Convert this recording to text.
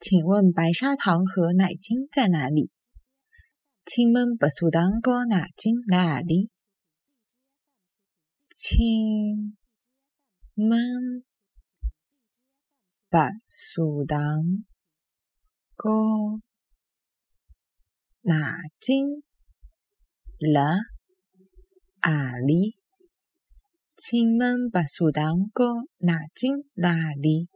请问白砂糖和奶精在哪里？请问白砂糖和奶精在哪里？请问白砂糖和奶精在哪里？请问白砂糖和奶精在哪里？